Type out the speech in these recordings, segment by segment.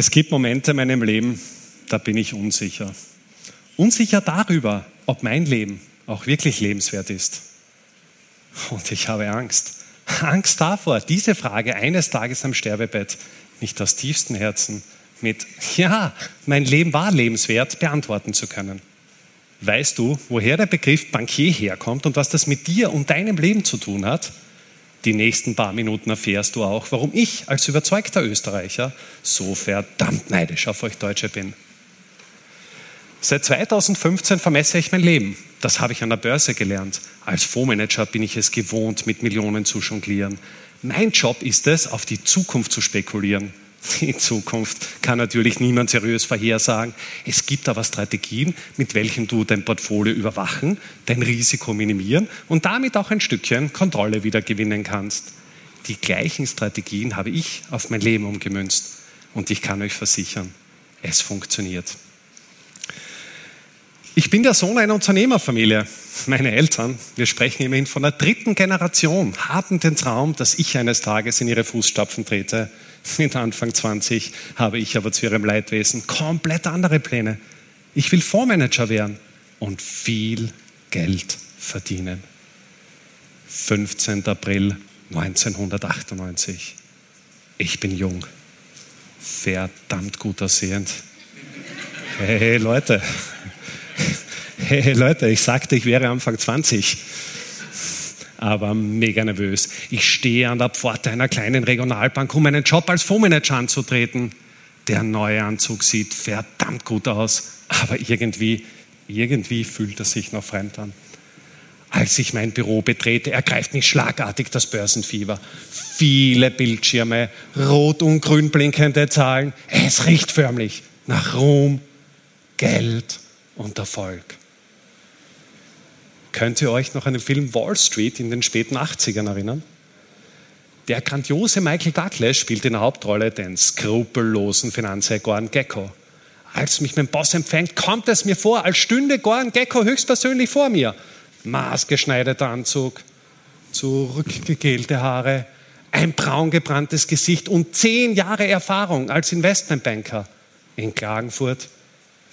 Es gibt Momente in meinem Leben, da bin ich unsicher. Unsicher darüber, ob mein Leben auch wirklich lebenswert ist. Und ich habe Angst. Angst davor, diese Frage eines Tages am Sterbebett nicht aus tiefstem Herzen mit Ja, mein Leben war lebenswert beantworten zu können. Weißt du, woher der Begriff Bankier herkommt und was das mit dir und deinem Leben zu tun hat? Die nächsten paar Minuten erfährst du auch, warum ich als überzeugter Österreicher so verdammt neidisch auf euch Deutsche bin. Seit 2015 vermesse ich mein Leben. Das habe ich an der Börse gelernt. Als Fondsmanager bin ich es gewohnt, mit Millionen zu jonglieren. Mein Job ist es, auf die Zukunft zu spekulieren. Die Zukunft kann natürlich niemand seriös vorhersagen. Es gibt aber Strategien, mit welchen du dein Portfolio überwachen, dein Risiko minimieren und damit auch ein Stückchen Kontrolle wieder gewinnen kannst. Die gleichen Strategien habe ich auf mein Leben umgemünzt. Und ich kann euch versichern, es funktioniert. Ich bin der Sohn einer Unternehmerfamilie. Meine Eltern, wir sprechen immerhin von der dritten Generation, hatten den Traum, dass ich eines Tages in ihre Fußstapfen trete. Mit Anfang 20 habe ich aber zu ihrem Leidwesen komplett andere Pläne. Ich will Fondsmanager werden und viel Geld verdienen. 15. April 1998. Ich bin jung, verdammt gut aussehend. Hey Leute, hey Leute, ich sagte, ich wäre Anfang 20 aber mega nervös. Ich stehe an der Pforte einer kleinen Regionalbank, um einen Job als Fondsmanager anzutreten. Der neue Anzug sieht verdammt gut aus, aber irgendwie, irgendwie fühlt er sich noch fremd an. Als ich mein Büro betrete, ergreift mich schlagartig das Börsenfieber. Viele Bildschirme, rot und grün blinkende Zahlen. Es riecht förmlich nach Ruhm, Geld und Erfolg. Könnt ihr euch noch an den Film Wall Street in den späten 80ern erinnern? Der grandiose Michael Douglas spielt in der Hauptrolle den skrupellosen Finanzherr Gordon Gecko. Als mich mein Boss empfängt, kommt es mir vor, als stünde Gordon Gecko höchstpersönlich vor mir. Maßgeschneiderter Anzug, zurückgegelte Haare, ein braun gebranntes Gesicht und zehn Jahre Erfahrung als Investmentbanker in Klagenfurt,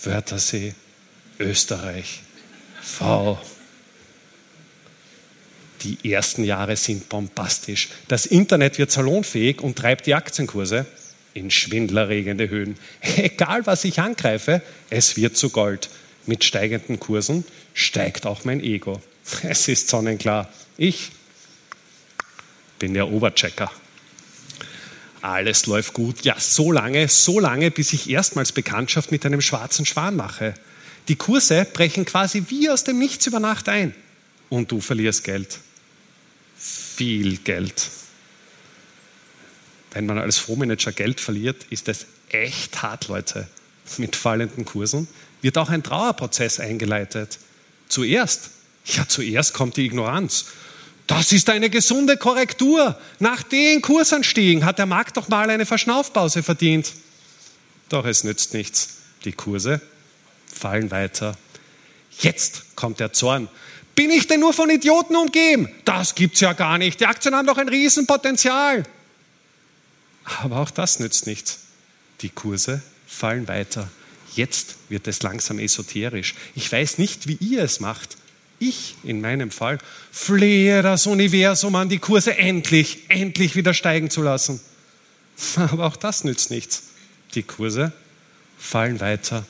Wörthersee, Österreich. V. Die ersten Jahre sind bombastisch. Das Internet wird salonfähig und treibt die Aktienkurse in schwindlerregende Höhen. Egal, was ich angreife, es wird zu Gold. Mit steigenden Kursen steigt auch mein Ego. Es ist sonnenklar. Ich bin der Oberchecker. Alles läuft gut. Ja, so lange, so lange, bis ich erstmals Bekanntschaft mit einem schwarzen Schwan mache. Die Kurse brechen quasi wie aus dem Nichts über Nacht ein. Und du verlierst Geld viel Geld. Wenn man als Fondsmanager Geld verliert, ist es echt hart, Leute. Mit fallenden Kursen wird auch ein Trauerprozess eingeleitet. Zuerst, ja, zuerst kommt die Ignoranz. Das ist eine gesunde Korrektur. Nach den Kursanstiegen hat der Markt doch mal eine Verschnaufpause verdient. Doch es nützt nichts. Die Kurse fallen weiter. Jetzt kommt der Zorn. Bin ich denn nur von Idioten umgeben? Das gibt's ja gar nicht. Die Aktien haben doch ein Riesenpotenzial. Aber auch das nützt nichts. Die Kurse fallen weiter. Jetzt wird es langsam esoterisch. Ich weiß nicht, wie ihr es macht. Ich in meinem Fall flehe das Universum an, die Kurse endlich, endlich wieder steigen zu lassen. Aber auch das nützt nichts. Die Kurse fallen weiter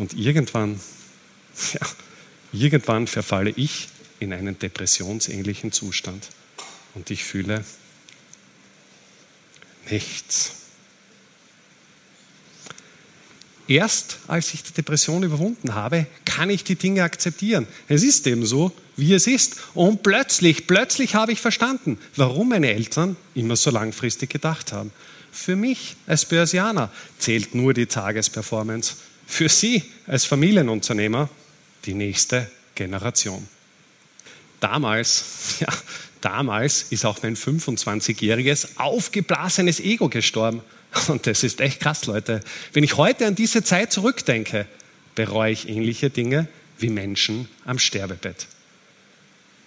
und irgendwann, ja, Irgendwann verfalle ich in einen depressionsähnlichen Zustand und ich fühle nichts. Erst als ich die Depression überwunden habe, kann ich die Dinge akzeptieren. Es ist eben so, wie es ist. Und plötzlich, plötzlich habe ich verstanden, warum meine Eltern immer so langfristig gedacht haben. Für mich als Börsianer zählt nur die Tagesperformance. Für Sie als Familienunternehmer die nächste Generation. Damals, ja, damals ist auch mein 25-jähriges aufgeblasenes Ego gestorben. Und das ist echt krass, Leute. Wenn ich heute an diese Zeit zurückdenke, bereue ich ähnliche Dinge wie Menschen am Sterbebett.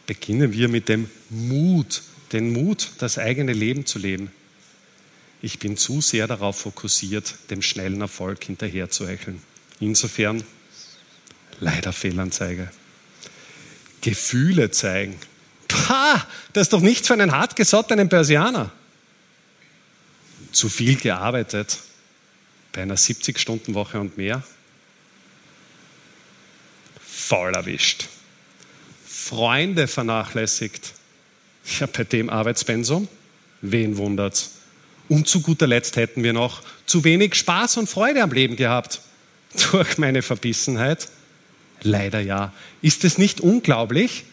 Beginnen wir mit dem Mut, den Mut, das eigene Leben zu leben. ich bin zu sehr darauf fokussiert, dem schnellen Erfolg hinterherzuhecheln. Insofern leider Fehlanzeige. Gefühle zeigen. Pah, das ist doch nichts für einen hartgesottenen Persianer. Zu viel gearbeitet bei einer 70-Stunden-Woche und mehr. Voll erwischt. Freunde vernachlässigt. Ja, bei dem Arbeitspensum, wen wundert's? Und zu guter Letzt hätten wir noch zu wenig Spaß und Freude am Leben gehabt. Durch meine Verbissenheit Leider ja. Ist es nicht unglaublich?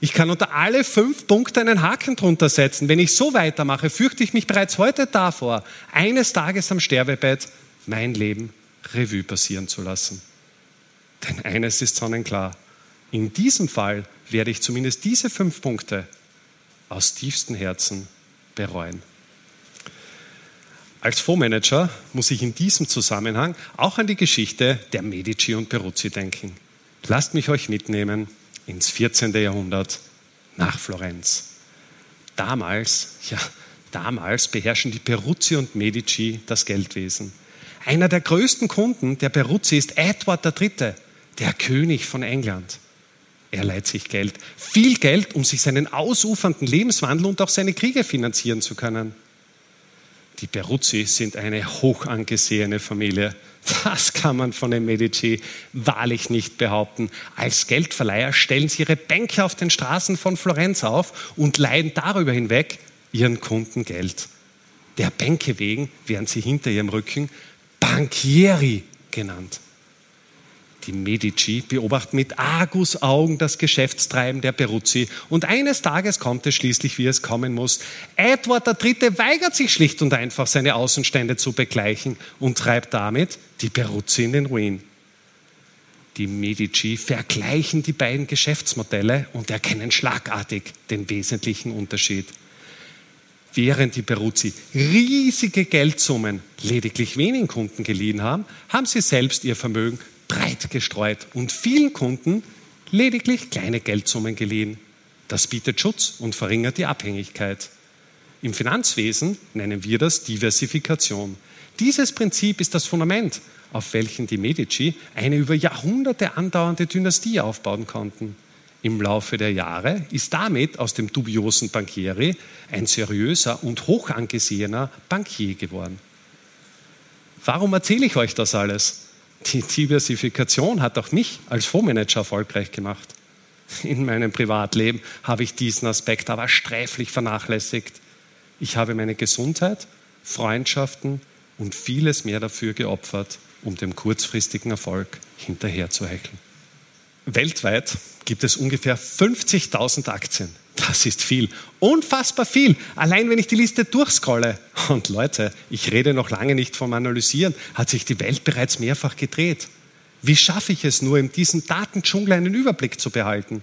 Ich kann unter alle fünf Punkte einen Haken drunter setzen. Wenn ich so weitermache, fürchte ich mich bereits heute davor, eines Tages am Sterbebett mein Leben Revue passieren zu lassen. Denn eines ist sonnenklar. In diesem Fall werde ich zumindest diese fünf Punkte aus tiefstem Herzen bereuen. Als Fondsmanager muss ich in diesem Zusammenhang auch an die Geschichte der Medici und Peruzzi denken. Lasst mich euch mitnehmen ins 14. Jahrhundert nach Florenz. Damals, ja, damals beherrschen die Peruzzi und Medici das Geldwesen. Einer der größten Kunden der Peruzzi ist Edward III., der König von England. Er leiht sich Geld, viel Geld, um sich seinen ausufernden Lebenswandel und auch seine Kriege finanzieren zu können. Die Peruzzi sind eine hoch angesehene Familie. Das kann man von den Medici wahrlich nicht behaupten. Als Geldverleiher stellen sie ihre Bänke auf den Straßen von Florenz auf und leihen darüber hinweg ihren Kunden Geld. Der Bänke wegen werden sie hinter ihrem Rücken Bankieri genannt. Die Medici beobachten mit Argusaugen das Geschäftstreiben der Peruzzi und eines Tages kommt es schließlich, wie es kommen muss. Edward III. weigert sich schlicht und einfach, seine Außenstände zu begleichen und treibt damit die Peruzzi in den Ruin. Die Medici vergleichen die beiden Geschäftsmodelle und erkennen schlagartig den wesentlichen Unterschied. Während die Peruzzi riesige Geldsummen lediglich wenigen Kunden geliehen haben, haben sie selbst ihr Vermögen breit gestreut und vielen Kunden lediglich kleine Geldsummen geliehen. Das bietet Schutz und verringert die Abhängigkeit. Im Finanzwesen nennen wir das Diversifikation. Dieses Prinzip ist das Fundament, auf welchem die Medici eine über Jahrhunderte andauernde Dynastie aufbauen konnten. Im Laufe der Jahre ist damit aus dem dubiosen Bankieri ein seriöser und hoch angesehener Bankier geworden. Warum erzähle ich euch das alles? Die Diversifikation hat auch mich als Fondsmanager erfolgreich gemacht. In meinem Privatleben habe ich diesen Aspekt aber sträflich vernachlässigt. Ich habe meine Gesundheit, Freundschaften und vieles mehr dafür geopfert, um dem kurzfristigen Erfolg hinterherzuhecheln. Weltweit gibt es ungefähr 50.000 Aktien. Das ist viel, unfassbar viel. Allein wenn ich die Liste durchscrolle. Und Leute, ich rede noch lange nicht vom Analysieren, hat sich die Welt bereits mehrfach gedreht. Wie schaffe ich es nur, in diesem Datendschungel einen Überblick zu behalten?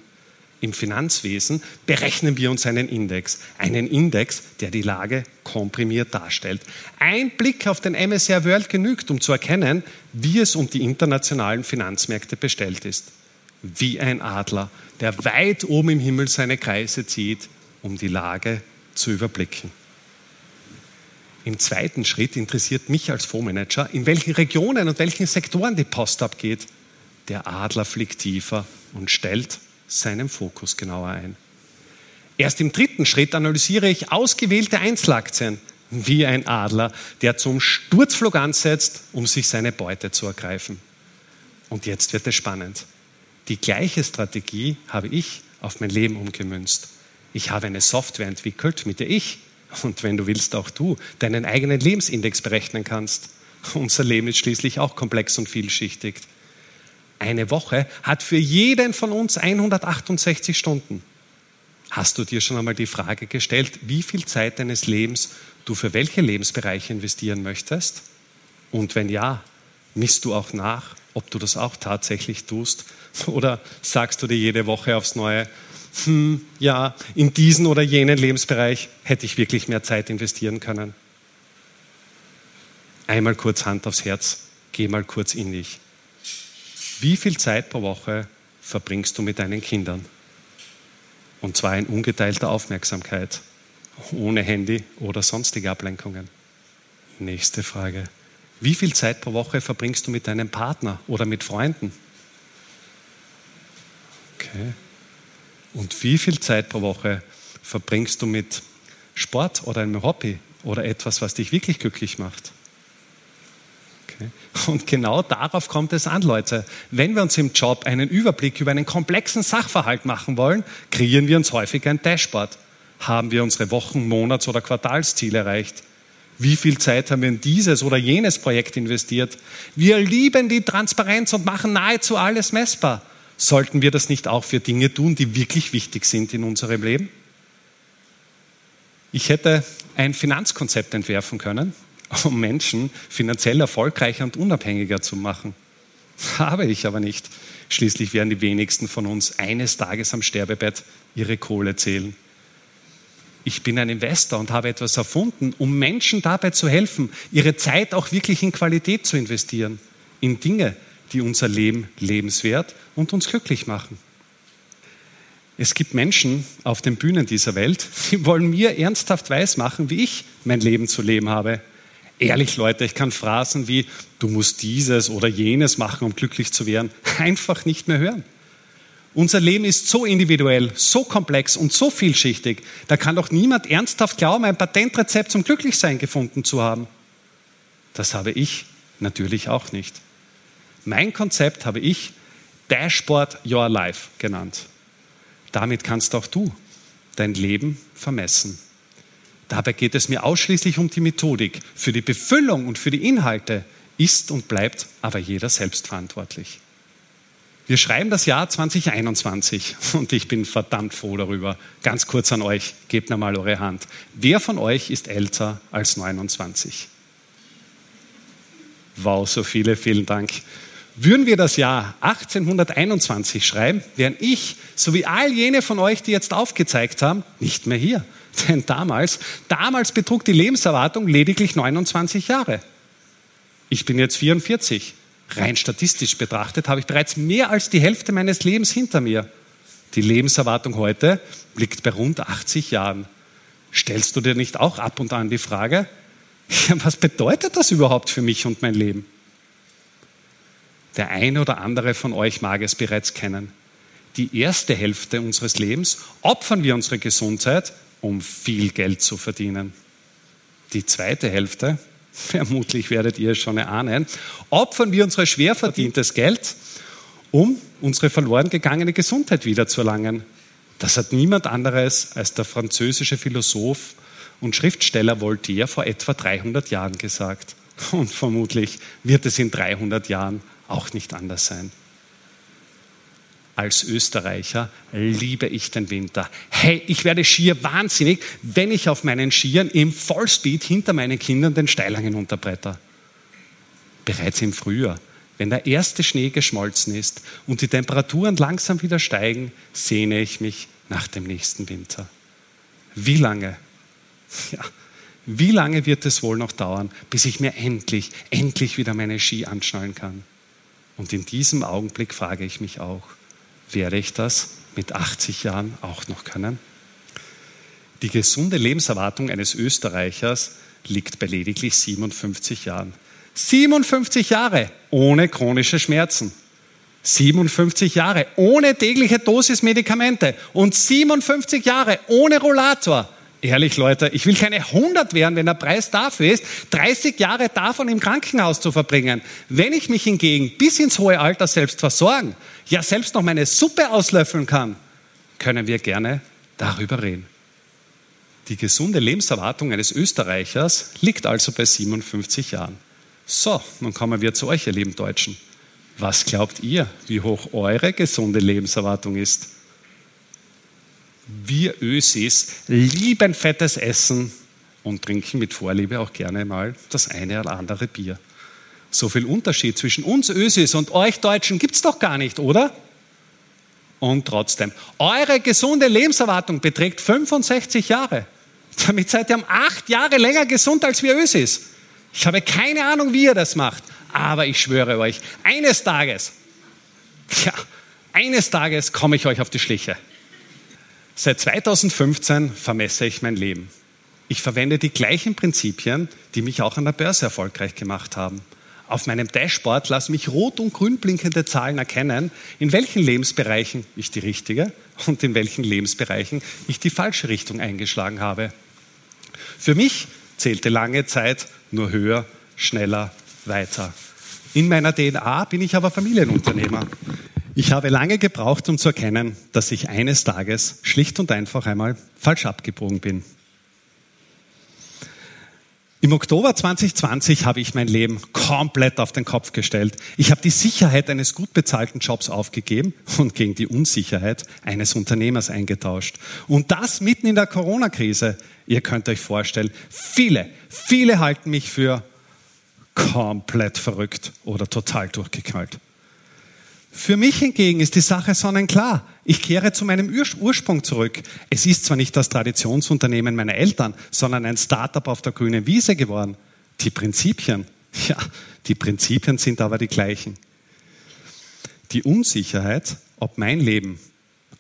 Im Finanzwesen berechnen wir uns einen Index. Einen Index, der die Lage komprimiert darstellt. Ein Blick auf den MSR World genügt, um zu erkennen, wie es um die internationalen Finanzmärkte bestellt ist wie ein Adler, der weit oben im Himmel seine Kreise zieht, um die Lage zu überblicken. Im zweiten Schritt interessiert mich als Fondsmanager, in welchen Regionen und welchen Sektoren die Post abgeht. Der Adler fliegt tiefer und stellt seinen Fokus genauer ein. Erst im dritten Schritt analysiere ich ausgewählte Einzelaktien, wie ein Adler, der zum Sturzflug ansetzt, um sich seine Beute zu ergreifen. Und jetzt wird es spannend. Die gleiche Strategie habe ich auf mein Leben umgemünzt. Ich habe eine Software entwickelt, mit der ich und wenn du willst auch du deinen eigenen Lebensindex berechnen kannst. Unser Leben ist schließlich auch komplex und vielschichtig. Eine Woche hat für jeden von uns 168 Stunden. Hast du dir schon einmal die Frage gestellt, wie viel Zeit deines Lebens du für welche Lebensbereiche investieren möchtest? Und wenn ja, misst du auch nach, ob du das auch tatsächlich tust? Oder sagst du dir jede Woche aufs Neue, hm, ja, in diesen oder jenen Lebensbereich hätte ich wirklich mehr Zeit investieren können? Einmal kurz Hand aufs Herz, geh mal kurz in dich. Wie viel Zeit pro Woche verbringst du mit deinen Kindern? Und zwar in ungeteilter Aufmerksamkeit, ohne Handy oder sonstige Ablenkungen. Nächste Frage. Wie viel Zeit pro Woche verbringst du mit deinem Partner oder mit Freunden? Okay. Und wie viel Zeit pro Woche verbringst du mit Sport oder einem Hobby oder etwas, was dich wirklich glücklich macht? Und genau darauf kommt es an, Leute. Wenn wir uns im Job einen Überblick über einen komplexen Sachverhalt machen wollen, kreieren wir uns häufig ein Dashboard. Haben wir unsere Wochen-, Monats- oder Quartalsziele erreicht? Wie viel Zeit haben wir in dieses oder jenes Projekt investiert? Wir lieben die Transparenz und machen nahezu alles messbar. Sollten wir das nicht auch für Dinge tun, die wirklich wichtig sind in unserem Leben? Ich hätte ein Finanzkonzept entwerfen können, um Menschen finanziell erfolgreicher und unabhängiger zu machen. Habe ich aber nicht. Schließlich werden die wenigsten von uns eines Tages am Sterbebett ihre Kohle zählen. Ich bin ein Investor und habe etwas erfunden, um Menschen dabei zu helfen, ihre Zeit auch wirklich in Qualität zu investieren, in Dinge, die unser Leben lebenswert und uns glücklich machen. Es gibt Menschen auf den Bühnen dieser Welt, die wollen mir ernsthaft weismachen, wie ich mein Leben zu leben habe. Ehrlich, Leute, ich kann Phrasen wie, du musst dieses oder jenes machen, um glücklich zu werden, einfach nicht mehr hören. Unser Leben ist so individuell, so komplex und so vielschichtig, da kann doch niemand ernsthaft glauben, ein Patentrezept zum Glücklichsein gefunden zu haben. Das habe ich natürlich auch nicht. Mein Konzept habe ich Dashboard Your Life genannt. Damit kannst auch du dein Leben vermessen. Dabei geht es mir ausschließlich um die Methodik. Für die Befüllung und für die Inhalte ist und bleibt aber jeder selbst verantwortlich. Wir schreiben das Jahr 2021 und ich bin verdammt froh darüber. Ganz kurz an euch, gebt mir mal eure Hand. Wer von euch ist älter als 29? Wow, so viele, vielen Dank. Würden wir das Jahr 1821 schreiben, wären ich, sowie all jene von euch, die jetzt aufgezeigt haben, nicht mehr hier. Denn damals, damals betrug die Lebenserwartung lediglich 29 Jahre. Ich bin jetzt 44. Rein statistisch betrachtet habe ich bereits mehr als die Hälfte meines Lebens hinter mir. Die Lebenserwartung heute liegt bei rund 80 Jahren. Stellst du dir nicht auch ab und an die Frage, was bedeutet das überhaupt für mich und mein Leben? Der eine oder andere von euch mag es bereits kennen. Die erste Hälfte unseres Lebens opfern wir unsere Gesundheit, um viel Geld zu verdienen. Die zweite Hälfte, vermutlich werdet ihr es schon erahnen, opfern wir unser schwer verdientes Geld, um unsere verloren gegangene Gesundheit wiederzuerlangen. Das hat niemand anderes als der französische Philosoph und Schriftsteller Voltaire vor etwa 300 Jahren gesagt. Und vermutlich wird es in 300 Jahren auch nicht anders sein. Als Österreicher liebe ich den Winter. Hey, ich werde schier wahnsinnig, wenn ich auf meinen Skiern im Vollspeed hinter meinen Kindern den Steilhang hinunterbretter. Bereits im Frühjahr, wenn der erste Schnee geschmolzen ist und die Temperaturen langsam wieder steigen, sehne ich mich nach dem nächsten Winter. Wie lange? Ja, wie lange wird es wohl noch dauern, bis ich mir endlich, endlich wieder meine Ski anschnallen kann? Und in diesem Augenblick frage ich mich auch, werde ich das mit 80 Jahren auch noch können? Die gesunde Lebenserwartung eines Österreichers liegt bei lediglich 57 Jahren. 57 Jahre ohne chronische Schmerzen. 57 Jahre ohne tägliche Dosis Medikamente und 57 Jahre ohne Rollator. Ehrlich, Leute, ich will keine 100 werden, wenn der Preis dafür ist, 30 Jahre davon im Krankenhaus zu verbringen. Wenn ich mich hingegen bis ins hohe Alter selbst versorgen, ja selbst noch meine Suppe auslöffeln kann, können wir gerne darüber reden. Die gesunde Lebenserwartung eines Österreichers liegt also bei 57 Jahren. So, nun kommen wir zu euch, ihr lieben Deutschen. Was glaubt ihr, wie hoch eure gesunde Lebenserwartung ist? Wir Ösis lieben fettes Essen und trinken mit Vorliebe auch gerne mal das eine oder andere Bier. So viel Unterschied zwischen uns Ösis und euch Deutschen gibt es doch gar nicht, oder? Und trotzdem, eure gesunde Lebenserwartung beträgt 65 Jahre. Damit seid ihr um acht Jahre länger gesund als wir Ösis. Ich habe keine Ahnung, wie ihr das macht, aber ich schwöre euch, eines Tages, ja, eines Tages komme ich euch auf die Schliche. Seit 2015 vermesse ich mein Leben. Ich verwende die gleichen Prinzipien, die mich auch an der Börse erfolgreich gemacht haben. Auf meinem Dashboard lassen mich rot und grün blinkende Zahlen erkennen, in welchen Lebensbereichen ich die richtige und in welchen Lebensbereichen ich die falsche Richtung eingeschlagen habe. Für mich zählte lange Zeit nur höher, schneller, weiter. In meiner DNA bin ich aber Familienunternehmer. Ich habe lange gebraucht, um zu erkennen, dass ich eines Tages schlicht und einfach einmal falsch abgebogen bin. Im Oktober 2020 habe ich mein Leben komplett auf den Kopf gestellt. Ich habe die Sicherheit eines gut bezahlten Jobs aufgegeben und gegen die Unsicherheit eines Unternehmers eingetauscht. Und das mitten in der Corona-Krise. Ihr könnt euch vorstellen, viele, viele halten mich für komplett verrückt oder total durchgeknallt. Für mich hingegen ist die Sache sonnenklar. Ich kehre zu meinem Ursprung zurück. Es ist zwar nicht das Traditionsunternehmen meiner Eltern, sondern ein Startup auf der grünen Wiese geworden. Die Prinzipien, ja, die Prinzipien sind aber die gleichen. Die Unsicherheit, ob mein Leben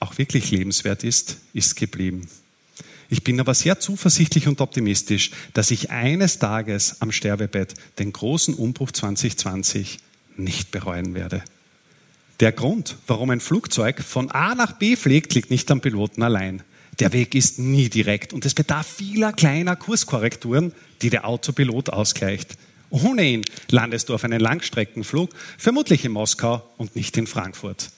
auch wirklich lebenswert ist, ist geblieben. Ich bin aber sehr zuversichtlich und optimistisch, dass ich eines Tages am Sterbebett den großen Umbruch 2020 nicht bereuen werde. Der Grund, warum ein Flugzeug von A nach B fliegt, liegt nicht am Piloten allein. Der Weg ist nie direkt und es bedarf vieler kleiner Kurskorrekturen, die der Autopilot ausgleicht. Ohne ihn landest du auf einen Langstreckenflug, vermutlich in Moskau und nicht in Frankfurt.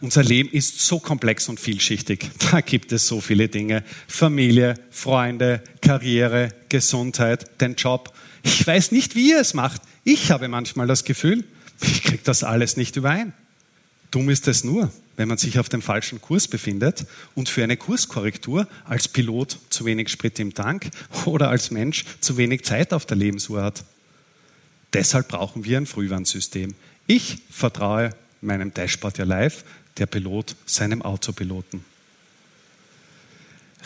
Unser Leben ist so komplex und vielschichtig. Da gibt es so viele Dinge. Familie, Freunde, Karriere, Gesundheit, den Job. Ich weiß nicht, wie ihr es macht. Ich habe manchmal das Gefühl, ich kriege das alles nicht überein. Dumm ist es nur, wenn man sich auf dem falschen Kurs befindet und für eine Kurskorrektur als Pilot zu wenig Sprit im Tank oder als Mensch zu wenig Zeit auf der Lebensuhr hat. Deshalb brauchen wir ein Frühwarnsystem. Ich vertraue meinem Dashboard ja live, der Pilot seinem Autopiloten.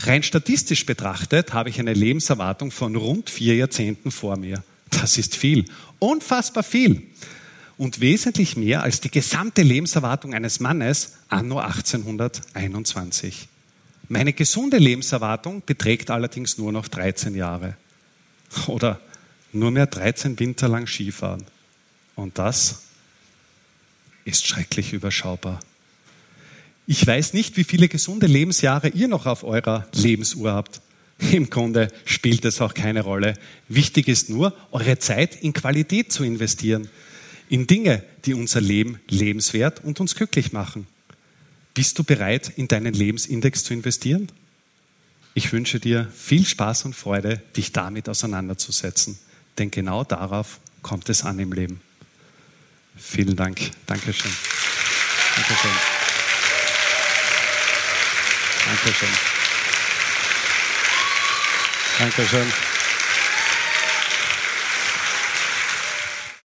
Rein statistisch betrachtet habe ich eine Lebenserwartung von rund vier Jahrzehnten vor mir. Das ist viel, unfassbar viel und wesentlich mehr als die gesamte Lebenserwartung eines Mannes anno 1821. Meine gesunde Lebenserwartung beträgt allerdings nur noch 13 Jahre. Oder nur mehr 13 Winter lang Skifahren. Und das ist schrecklich überschaubar. Ich weiß nicht, wie viele gesunde Lebensjahre ihr noch auf eurer Lebensuhr habt. Im Grunde spielt es auch keine Rolle. Wichtig ist nur, eure Zeit in Qualität zu investieren in Dinge, die unser Leben lebenswert und uns glücklich machen. Bist du bereit, in deinen Lebensindex zu investieren? Ich wünsche dir viel Spaß und Freude, dich damit auseinanderzusetzen, denn genau darauf kommt es an im Leben. Vielen Dank. Dankeschön. Dankeschön. Dankeschön. Dankeschön.